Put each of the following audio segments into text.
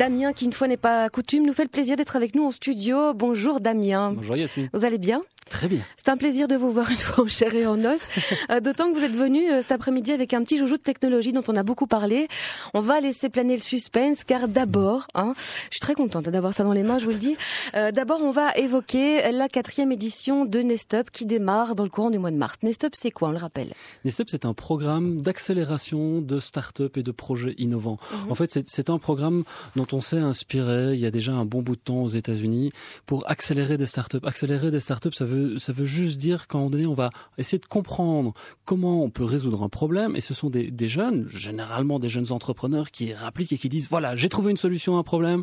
Damien, qui une fois n'est pas coutume, nous fait le plaisir d'être avec nous en studio. Bonjour Damien. Bonjour Yasmine. Vous allez bien? Très bien. C'est un plaisir de vous voir une fois en chair et en os. Euh, d'autant que vous êtes venu euh, cet après-midi avec un petit joujou de technologie dont on a beaucoup parlé. On va laisser planer le suspense car d'abord, hein, je suis très contente d'avoir ça dans les mains, je vous le dis. Euh, d'abord, on va évoquer la quatrième édition de Nestup qui démarre dans le courant du mois de mars. Nestup, c'est quoi On le rappelle? Nestup, c'est un programme d'accélération de start-up et de projets innovants. Mhm. En fait, c'est un programme dont on s'est inspiré il y a déjà un bon bout de temps aux États-Unis pour accélérer des start-up. Accélérer des start-up, ça veut ça veut juste dire qu'à un moment donné, on va essayer de comprendre comment on peut résoudre un problème. Et ce sont des, des jeunes, généralement des jeunes entrepreneurs, qui répliquent et qui disent voilà, j'ai trouvé une solution à un problème.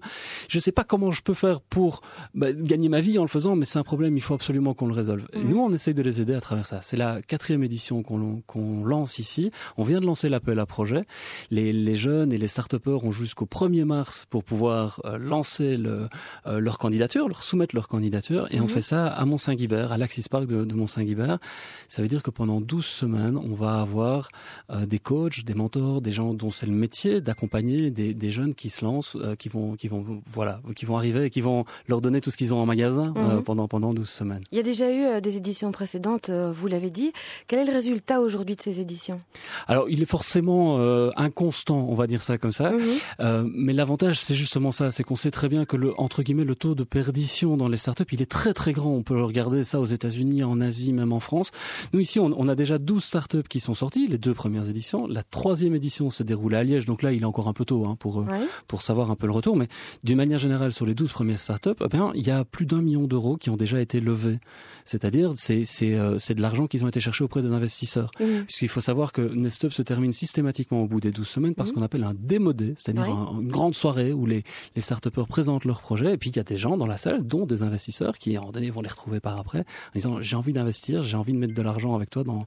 Je ne sais pas comment je peux faire pour bah, gagner ma vie en le faisant, mais c'est un problème, il faut absolument qu'on le résolve. Et mmh. nous, on essaye de les aider à travers ça. C'est la quatrième édition qu'on lance ici. On vient de lancer l'appel à projet. Les, les jeunes et les start-upers ont jusqu'au 1er mars pour pouvoir euh, lancer le, euh, leur candidature, leur soumettre leur candidature. Et on mmh. fait ça à Mont-Saint-Guibert à l'Axis Park de, de Mont-Saint-Guibert. Ça veut dire que pendant 12 semaines, on va avoir euh, des coachs, des mentors, des gens dont c'est le métier d'accompagner des, des, jeunes qui se lancent, euh, qui vont, qui vont, voilà, qui vont arriver et qui vont leur donner tout ce qu'ils ont en magasin euh, mhm. pendant pendant 12 semaines. Il y a déjà eu des éditions précédentes, vous l'avez dit. Quel est le résultat aujourd'hui de ces éditions? Alors, il est forcément inconstant, on va dire ça comme ça. Mhm. mais l'avantage, c'est justement ça, c'est qu'on sait très bien que le entre guillemets le taux de perdition dans les startups, il est très très grand. On peut regarder ça États-Unis, en Asie, même en France. Nous ici, on, on, a déjà 12 startups qui sont sorties, les deux premières éditions. La troisième édition se déroule à Liège, donc là, il est encore un peu tôt hein, pour euh, pour savoir un peu le retour. Mais d'une manière générale, sur les 12 premières startups, eh bien, il y a plus d'un million d'euros qui ont déjà été levés. C'est-à-dire, c'est c'est euh, c'est de l'argent qui ont été cherchés auprès des investisseurs. Mmh. Puisqu'il faut savoir que Nestup se termine systématiquement au bout des 12 semaines parce mmh. qu'on appelle un démodé, c'est-à-dire une grande soirée où les les startupeurs présentent leurs projets et puis il y a des gens dans la salle, dont des investisseurs, qui en donné vont les retrouver par après en disant j'ai envie d'investir, j'ai envie de mettre de l'argent avec toi dans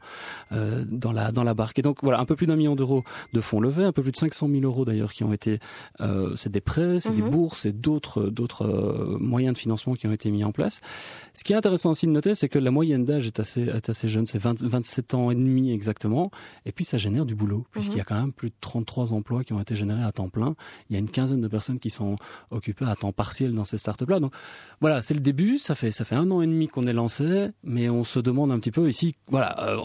euh, dans la dans la barque. Et donc voilà, un peu plus d'un million d'euros de fonds levés, un peu plus de 500 000 euros d'ailleurs qui ont été, euh, c'est des prêts, c'est des mhm. bourses, c'est d'autres d'autres euh, moyens de financement qui ont été mis en place. Ce qui est intéressant aussi de noter, c'est que la moyenne d'âge est assez est assez jeune, c'est 27 ans et demi exactement, et puis ça génère du boulot puisqu'il y a mhm. quand même plus de 33 emplois qui ont été générés à temps plein. Il y a une quinzaine de personnes qui sont occupées à temps partiel dans ces startups là. Donc voilà, c'est le début. Ça fait ça fait un an et demi qu'on est lancé mais on se demande un petit peu ici, voilà, euh,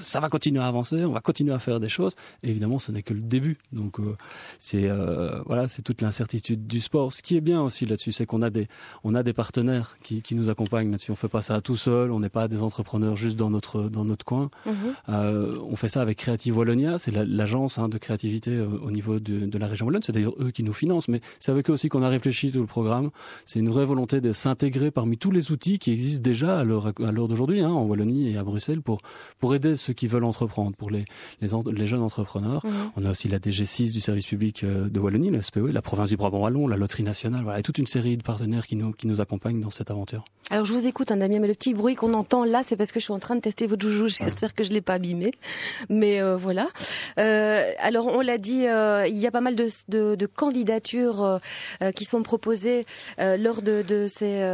ça va continuer à avancer, on va continuer à faire des choses. Et évidemment, ce n'est que le début. Donc euh, c'est euh, voilà, c'est toute l'incertitude du sport. Ce qui est bien aussi là-dessus, c'est qu'on a des on a des partenaires qui, qui nous accompagnent là-dessus. On fait pas ça tout seul, on n'est pas des entrepreneurs juste dans notre dans notre coin. Mhm. on fait ça avec Creative Wallonia, c'est l'agence hein, de créativité au niveau de, de la région wallonne. C'est d'ailleurs eux qui nous financent, mais c'est avec eux aussi qu'on a réfléchi tout le programme. C'est une vraie volonté de s'intégrer parmi tous les outils qui existent déjà à l'heure à l'heure d'aujourd'hui, hein, en Wallonie et à Bruxelles, pour pour aider ceux qui veulent entreprendre, pour les les, les jeunes entrepreneurs. Mhm. On a aussi la DG6 du service public euh, de Wallonie, le SPE, la province du Brabant wallon, la loterie nationale, voilà, et toute une série de partenaires qui nous qui nous accompagnent dans cette aventure. Alors je vous écoute, hein, Damien, mais le petit bruit qu'on entend là, c'est parce que je suis en train de tester votre joujou. J'espère que je l'ai pas abîmé, mais euh, voilà. Euh, alors on l'a dit, euh, il y a pas mal de, de, de candidatures qui sont proposées lors de, de ces,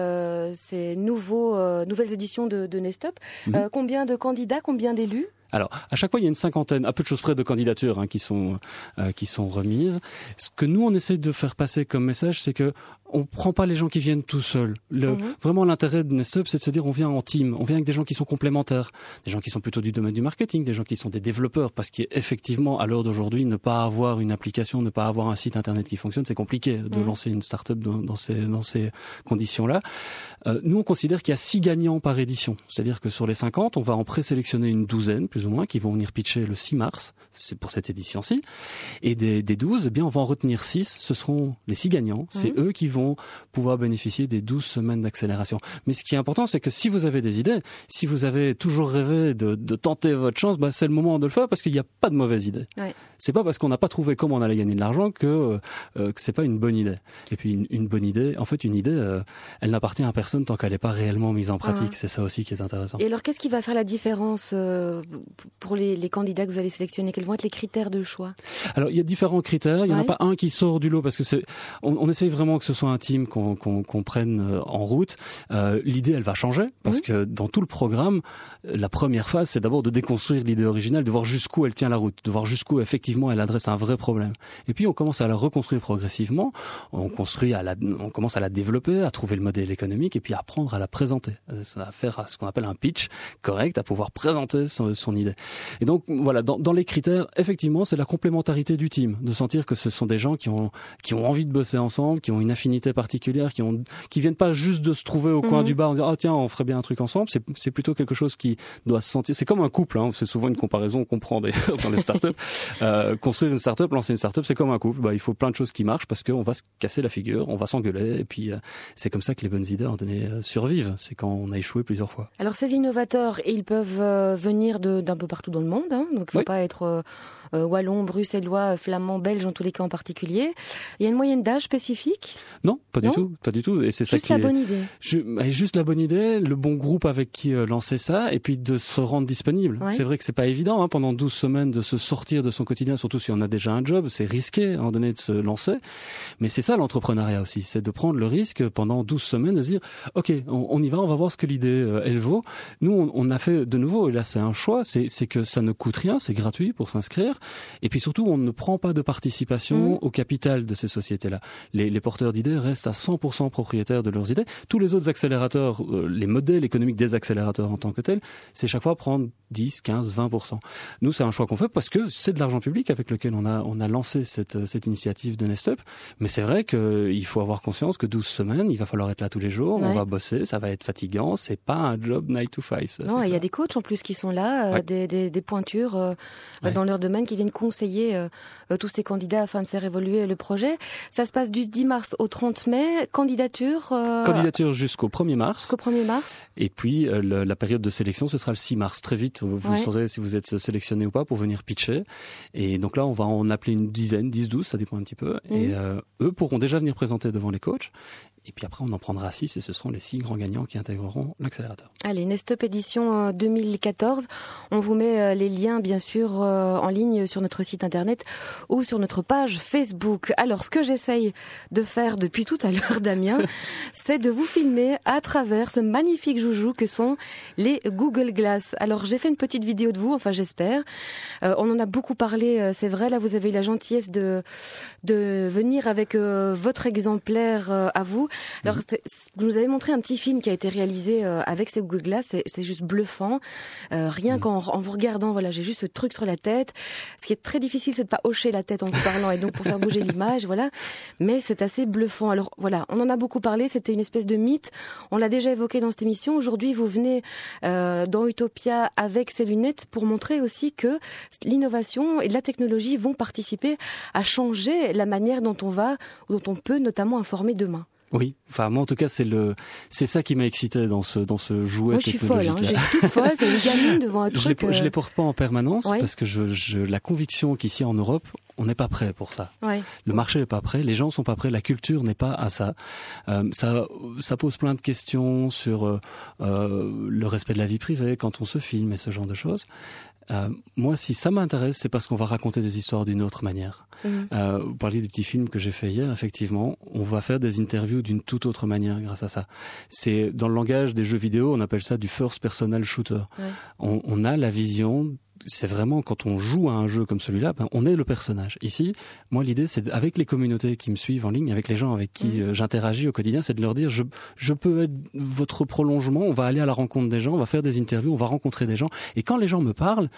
ces nouveaux nouvelles éditions de, de Nestop. Mhm. combien de candidats, combien d'élus alors, à chaque fois, il y a une cinquantaine, à peu de choses près, de candidatures hein, qui sont euh, qui sont remises. Ce que nous on essaie de faire passer comme message, c'est que on prend pas les gens qui viennent tout seuls. Le, mhm. Vraiment, l'intérêt de Nestup, c'est de se dire on vient en team, on vient avec des gens qui sont complémentaires, des gens qui sont plutôt du domaine du marketing, des gens qui sont des développeurs, parce qu'effectivement, à l'heure d'aujourd'hui, ne pas avoir une application, ne pas avoir un site internet qui fonctionne, c'est compliqué de mhm. lancer une startup dans, dans ces dans ces conditions-là. Euh, nous, on considère qu'il y a six gagnants par édition, c'est-à-dire que sur les 50, on va en présélectionner une douzaine, plus ou moins, qui vont venir pitcher le 6 mars, c'est pour cette édition-ci, et des, des 12, eh bien, on va en retenir 6, ce seront les six gagnants, c'est mhm. eux qui vont pouvoir bénéficier des 12 semaines d'accélération. Mais ce qui est important, c'est que si vous avez des idées, si vous avez toujours rêvé de, de tenter votre chance, bah, c'est le moment de le faire parce qu'il n'y a pas de mauvaise idée. Ouais. C'est pas parce qu'on n'a pas trouvé comment on allait gagner de l'argent que, euh, euh que c'est pas une bonne idée. Et puis une, une bonne idée, en fait, une idée, euh, elle n'appartient à personne tant qu'elle n'est pas réellement mise en pratique. Ah. C'est ça aussi qui est intéressant. Et alors, qu'est-ce qui va faire la différence euh, pour les, les, candidats que vous allez sélectionner? Quels vont être les critères de choix? Alors il y a différents critères. Il n'y en a pas un qui sort du lot parce que c'est. On, on, essaye vraiment que ce soit un team qu'on qu'on prenne euh, en route. Euh, l'idée, elle va changer parce que dans tout le programme, la première phase, c'est d'abord de déconstruire l'idée originale, de voir jusqu'où elle tient la route, de voir jusqu'où effectivement elle adresse un vrai problème. Et puis on commence à la reconstruire progressivement. On construit à la, on commence à la développer, à trouver le modèle économique et puis à apprendre à la présenter, à faire ce qu'on appelle un pitch correct, à pouvoir présenter son, son idée. Et donc voilà, dans, dans les critères, effectivement, c'est la complémentarité du team, de sentir que ce sont des gens qui ont qui ont envie de bosser ensemble, qui ont une affinité particulière, qui ont qui viennent pas juste de se trouver au coin mhm. du bar en disant ah tiens on ferait bien un truc ensemble. C'est c'est plutôt quelque chose qui doit se sentir. C'est comme un couple. Hein, c'est souvent une comparaison qu'on prend d'ailleurs dans les startups. euh, construire une startup, lancer une startup, c'est comme un couple. Bah, il faut plein de choses qui marchent parce qu'on va se casser la figure, on va s'engueuler et puis euh, c'est comme ça que les bonnes idées en donné euh, survivent. C'est quand on a échoué plusieurs fois. Alors ces innovateurs, ils peuvent euh, venir d'un peu partout dans le monde. Hein, donc il faut pas être euh, wallon, bruxellois, flamand, belge en tous les cas en particulier. Il y a une moyenne d'âge spécifique? Non, pas du tout, pas du tout. Et c'est ça juste la bonne idée. juste la bonne idée, le bon groupe avec qui euh, lancer ça, et puis de se rendre disponible. C'est vrai que c'est pas évident hein, pendant 12 semaines de se sortir de son quotidien, surtout si on a déjà un job. C'est risqué à un moment donné de se lancer, mais c'est ça l'entrepreneuriat aussi, c'est de prendre le risque pendant 12 semaines de se dire, ok, on, y va, on va voir ce que l'idée euh, elle vaut. Nous, on, on, a fait de nouveau, et là c'est un choix, c'est que ça ne coûte rien, c'est gratuit pour s'inscrire. Et puis surtout, on ne prend pas de participation mmh. au capital de ces sociétés-là. Les, les porteurs d'idées restent à 100% propriétaires de leurs idées. Tous les autres accélérateurs, euh, les modèles économiques des accélérateurs en tant que tels, c'est chaque fois prendre 10, 15, 20%. Nous, c'est un choix qu'on fait parce que c'est de l'argent public avec lequel on a, on a lancé cette, cette initiative de Nestup. Mais c'est vrai qu'il faut avoir conscience que 12 semaines, il va falloir être là tous les jours, on va bosser, ça va être fatigant, c'est pas un job 9 to 5. non, il y a des coachs en plus qui sont là, euh, des, des, des, pointures euh, dans leur domaine qui viennent conseiller euh, euh, tous ces candidats afin de faire évoluer le projet. Ça se passe du 10 mars au 30 mai. Candidature euh, Candidature jusqu'au 1er mars. Jusqu'au 1er mars. Et puis la période de sélection, ce sera le 6 mars. Très vite, vous saurez si vous êtes sélectionné ou pas pour venir pitcher. Et donc là, on va en appeler une dizaine, 10, 12, ça dépend un petit peu. Et mhm. eux pourront déjà venir présenter devant les coachs. Et puis après, on en prendra six et ce seront les six grands gagnants qui intégreront l'accélérateur. Allez, Nestup édition 2014. Euh, on vous met euh, les liens, bien sûr, euh, en ligne sur notre site internet ou sur notre page Facebook. Alors, ce que j'essaye de faire depuis tout à l'heure, Damien, c'est de vous filmer à travers ce magnifique joujou que sont les Google Glass. Alors, j'ai fait une petite vidéo de vous, enfin, j'espère. on en a beaucoup parlé, c'est vrai. Là, vous avez eu la gentillesse de, de venir avec votre exemplaire à vous. Alors, mhm. vous nous avez montré un petit film qui a été réalisé euh, avec ces Google Glass. C'est juste bluffant. Euh, rien mhm. qu'en en vous regardant, voilà, j'ai juste ce truc sur la tête. Ce qui est très difficile, c'est de pas hocher la tête en vous parlant et donc pour faire bouger l'image, voilà. Mais c'est assez bluffant. Alors voilà, on en a beaucoup parlé. C'était une espèce de mythe. On l'a déjà évoqué dans cette émission. Aujourd'hui, vous venez euh, dans Utopia avec ces lunettes pour montrer aussi que l'innovation et la technologie vont participer à changer la manière dont on va, dont on peut notamment informer demain. Oui, enfin moi en tout cas c'est le c'est ça qui m'a excité dans ce dans ce jouet moi, je suis folle, hein. folle, c'est une gamine devant un truc. Je les, les porte pas en permanence parce que je, je la conviction qu'ici en Europe on n'est pas prêt pour ça. Ouais. Le marché n'est pas prêt, les gens sont pas prêts, la culture n'est pas à ça. Euh, ça ça pose plein de questions sur euh, euh, le respect de la vie privée quand on se filme et ce genre de choses. Euh, moi, si ça m'intéresse, c'est parce qu'on va raconter des histoires d'une autre manière. Mhm. Euh, vous parliez du petit film que j'ai fait hier. Effectivement, on va faire des interviews d'une toute autre manière grâce à ça. C'est dans le langage des jeux vidéo, on appelle ça du first personal shooter. On, on, a la vision c'est vraiment quand on joue à un jeu comme celui-là, ben, on est le personnage. Ici, moi, l'idée, c'est avec les communautés qui me suivent en ligne, avec les gens avec qui mhm. euh, j'interagis au quotidien, c'est de leur dire, je, je peux être votre prolongement, on va aller à la rencontre des gens, on va faire des interviews, on va rencontrer des gens. Et quand les gens me parlent,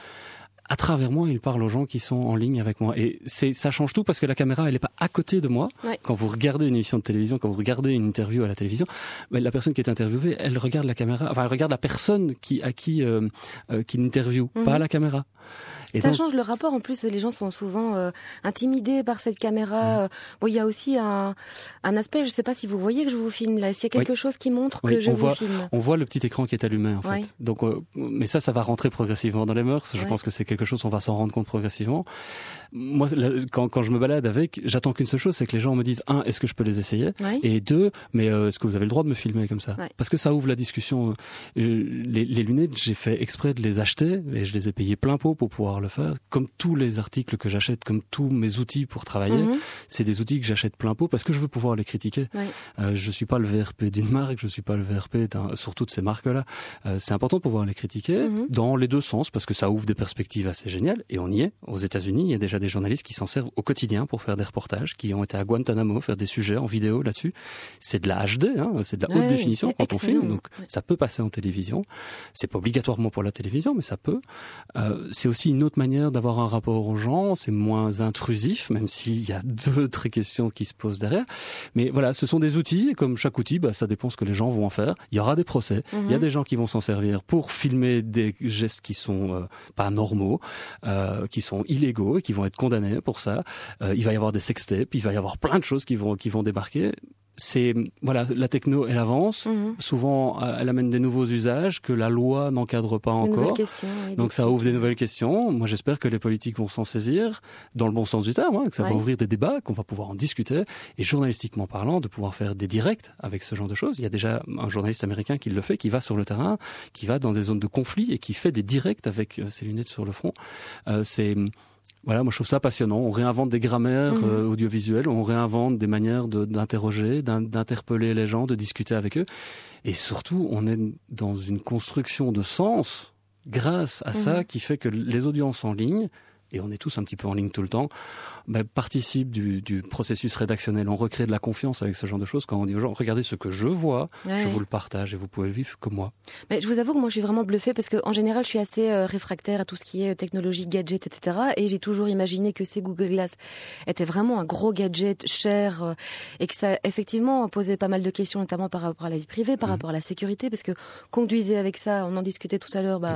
à travers moi, il parle aux gens qui sont en ligne avec moi. Et c'est, ça change tout parce que la caméra, elle n'est pas à côté de moi. Quand vous regardez une émission de télévision, quand vous regardez une interview à la télévision, ben, la personne qui est interviewée, elle regarde la caméra, enfin, elle regarde la personne qui, à qui, euh, euh qui l'interview, pas mhm. la caméra. Et ça change le rapport. En plus, les gens sont souvent euh, intimidés par cette caméra. Mmh. Bon, il y a aussi un, un aspect. Je ne sais pas si vous voyez que je vous filme là. Est-ce qu'il y a quelque chose qui montre que je vous voit, filme? On voit le petit écran qui est allumé en fait. Donc, euh, mais ça, ça va rentrer progressivement dans les mœurs. Je pense que c'est quelque chose, on va s'en rendre compte progressivement. Moi, quand, quand je me balade avec, j'attends qu'une seule chose, c'est que les gens me disent un, est-ce que je peux les essayer? Et deux, mais euh, est-ce que vous avez le droit de me filmer comme ça? Parce que ça ouvre la discussion. Euh, les, les lunettes, j'ai fait exprès de les acheter et je les ai payés plein pot pour pouvoir le faire. Comme tous les articles que j'achète, comme tous mes outils pour travailler, mhm. c'est des outils que j'achète plein pot parce que je veux pouvoir les critiquer. Euh, je suis pas le VRP d'une marque, je suis pas le VRP sur toutes ces marques-là. Euh, c'est important de pouvoir les critiquer mhm. dans les deux sens parce que ça ouvre des perspectives assez géniales et on y est. Aux États-Unis, il y a déjà des journalistes qui s'en servent au quotidien pour faire des reportages, qui ont été à Guantanamo faire des sujets en vidéo là-dessus. C'est de la HD, hein, c'est de la haute définition quand on filme, donc ça peut passer en télévision. C'est pas obligatoirement pour la télévision, mais ça peut. Euh, c'est aussi une autre manière d'avoir un rapport aux gens. C'est moins intrusif, même s'il y a d'autres questions qui se posent derrière. Mais voilà, ce sont des outils, et comme chaque outil, bah, ça dépend ce que les gens vont en faire. Il y aura des procès, il y a mhm. des gens qui vont s'en servir pour filmer des gestes qui sont euh, pas normaux, euh, qui sont illégaux et qui vont être condamnés pour ça. Euh, il va y avoir des sextapes, il va y avoir plein de choses qui vont qui vont débarquer c'est voilà la techno elle avance. Mhm. souvent euh, elle amène des nouveaux usages que la loi n'encadre pas encore. donc ça ouvre des nouvelles questions. Moi j'espère que les politiques vont s'en saisir dans le bon sens du terme hein, que ça va ouvrir des débats qu'on va pouvoir en discuter. Et journalistiquement parlant de pouvoir faire des directs avec ce genre de choses. Il y a déjà un journaliste américain qui le fait qui va sur le terrain qui va dans des zones de conflit et qui fait des directs avec euh, ses lunettes sur le front. Euh, c'est voilà, moi je trouve ça passionnant. On réinvente des grammaires mhm. euh, audiovisuelles, on réinvente des manières d'interroger, d'interpeller les gens, de discuter avec eux. Et surtout, on est dans une construction de sens grâce à ça mhm. qui fait que les audiences en ligne et on est tous un petit peu en ligne tout le temps, bah, participe du, du, processus rédactionnel. On recrée de la confiance avec ce genre de choses quand on dit aux gens, regardez ce que je vois, je vous le partage et vous pouvez le vivre comme moi. Mais je vous avoue que moi je suis vraiment bluffée parce qu'en général je suis assez euh, réfractaire à tout ce qui est technologie, gadget, etc. Et j'ai toujours imaginé que ces Google Glass étaient vraiment un gros gadget cher euh, et que ça effectivement posait pas mal de questions, notamment par rapport à la vie privée, par mmh. rapport à la sécurité, parce que conduisez avec ça, on en discutait tout à l'heure, bah,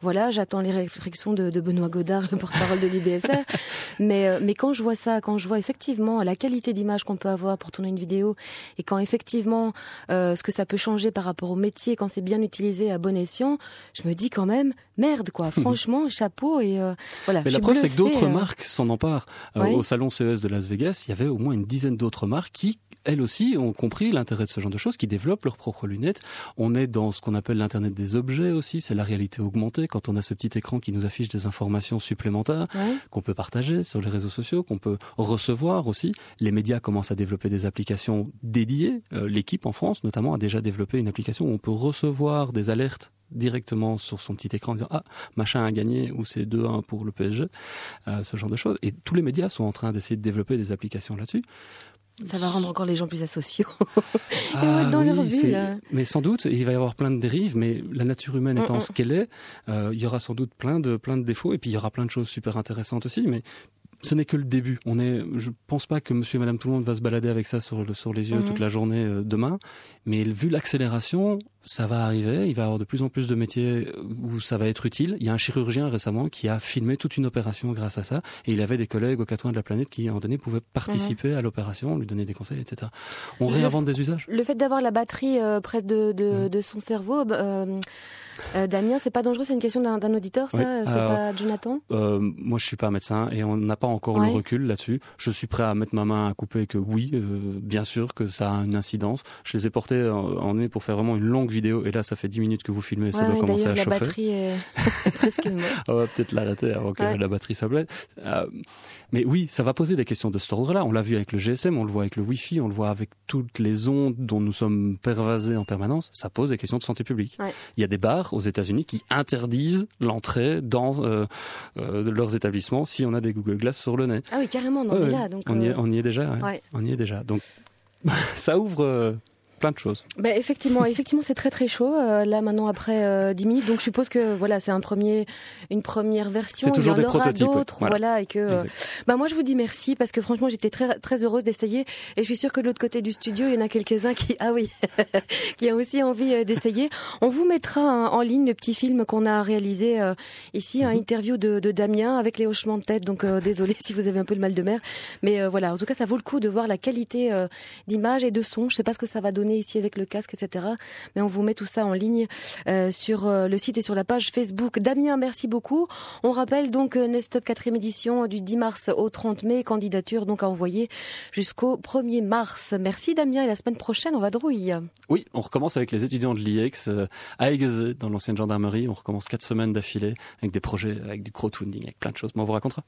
voilà, j'attends les réflexions de, de Benoît Godard, porte-parole de l'IBSR. mais, euh, mais quand je vois ça, quand je vois effectivement la qualité d'image qu'on peut avoir pour tourner une vidéo, et quand effectivement euh, ce que ça peut changer par rapport au métier, quand c'est bien utilisé à bon escient, je me dis quand même, merde quoi, franchement, chapeau et euh, voilà. Mais la preuve, c'est que d'autres marques s'en emparent. Au salon CES de Las Vegas, il y avait au moins une dizaine d'autres marques qui elles aussi ont compris l'intérêt de ce genre de choses, qui développent leurs propres lunettes. On est dans ce qu'on appelle l'Internet des objets aussi, c'est la réalité augmentée, quand on a ce petit écran qui nous affiche des informations supplémentaires, qu'on peut partager sur les réseaux sociaux, qu'on peut recevoir aussi. Les médias commencent à développer des applications dédiées. Euh, l'équipe en France, notamment, a déjà développé une application où on peut recevoir des alertes directement sur son petit écran en disant ah machin a gagné ou c'est 2-1 pour le PSG euh, ce genre de choses et tous les médias sont en train d'essayer de développer des applications là-dessus ça va rendre encore les gens plus asociaux. Ah, dans oui, Mais sans doute, il va y avoir plein de dérives, mais la nature humaine étant mm, mm. ce qu'elle est, euh, il y aura sans doute plein de, plein de défauts, et puis il y aura plein de choses super intéressantes aussi, mais ce n'est que le début. On est, je pense pas que Monsieur et Madame tout le monde va se balader avec ça sur, le, sur les yeux toute la journée euh, demain. Mais vu l'accélération, ça va arriver. Il va y avoir de plus en plus de métiers euh, où ça va être utile. Il y a un chirurgien récemment qui a filmé toute une opération grâce à ça, et il avait des collègues aux quatre coins de la planète qui, en donné, pouvaient participer mhm. à l'opération, lui donner des conseils, etc. On réinvente des usages. Le fait d'avoir la batterie euh, près de, de, de, son cerveau. Bah, euh, Damien, c'est pas dangereux, c'est une question d'un auditeur, ça C'est pas Jonathan? euh, Moi, je suis pas médecin et on n'a pas encore le recul là-dessus. Je suis prêt à mettre ma main à couper que oui, euh, bien sûr que ça a une incidence. Je les ai portés en, nez pour faire vraiment une longue vidéo et là, ça fait 10 minutes que vous filmez, ça doit commencer à chauffer. la batterie est presque On va peut-être l'arrêter avant que la batterie soit pleine. Euh, mais oui, ça va poser des questions de cet ordre-là. On l'a vu avec le GSM, on le voit avec le Wi-Fi, on le voit avec toutes les ondes dont nous sommes pervasés en permanence. Ça pose des questions de santé publique. Il y a des bars aux États-Unis qui interdisent l'entrée dans euh, euh, leurs établissements si on a des Google Glass sur le nez. Ah oui, carrément, on est là. Donc, on, y est, on y est déjà. On y est déjà. Donc ça ouvre plein de choses. Bah, effectivement, effectivement, c'est très très chaud euh, là maintenant après euh, 10 minutes. Donc je suppose que voilà, c'est un premier, une première version. Il y en aura d'autres, voilà. et que. Euh, bah moi je vous dis merci parce que franchement j'étais très très heureuse d'essayer et je suis sûre que de l'autre côté du studio il y en a quelques uns qui ah oui qui ont aussi envie euh, d'essayer. On vous mettra en ligne le petit film qu'on a réalisé ici, un mhm. interview de, de, Damien avec les hochements de tête. Donc désolé si vous avez un peu le mal de mer, mais voilà. En tout cas ça vaut le coup de voir la qualité d'image et de son. Je sais pas ce que ça va donner ici avec le casque, etc. Mais on vous met tout ça en ligne euh, sur euh, le site et sur la page Facebook. Damien, merci beaucoup. On rappelle donc euh, Nestop 4e édition du 10 mars au 30 mai, candidature donc à envoyer jusqu'au 1er mars. Merci Damien et la semaine prochaine on va drouille. Oui, on recommence avec les étudiants de l'IEX à Aiguezé dans l'ancienne gendarmerie. On recommence quatre semaines d'affilée avec des projets, avec du crowdfunding, avec plein de choses. Mais on vous racontera.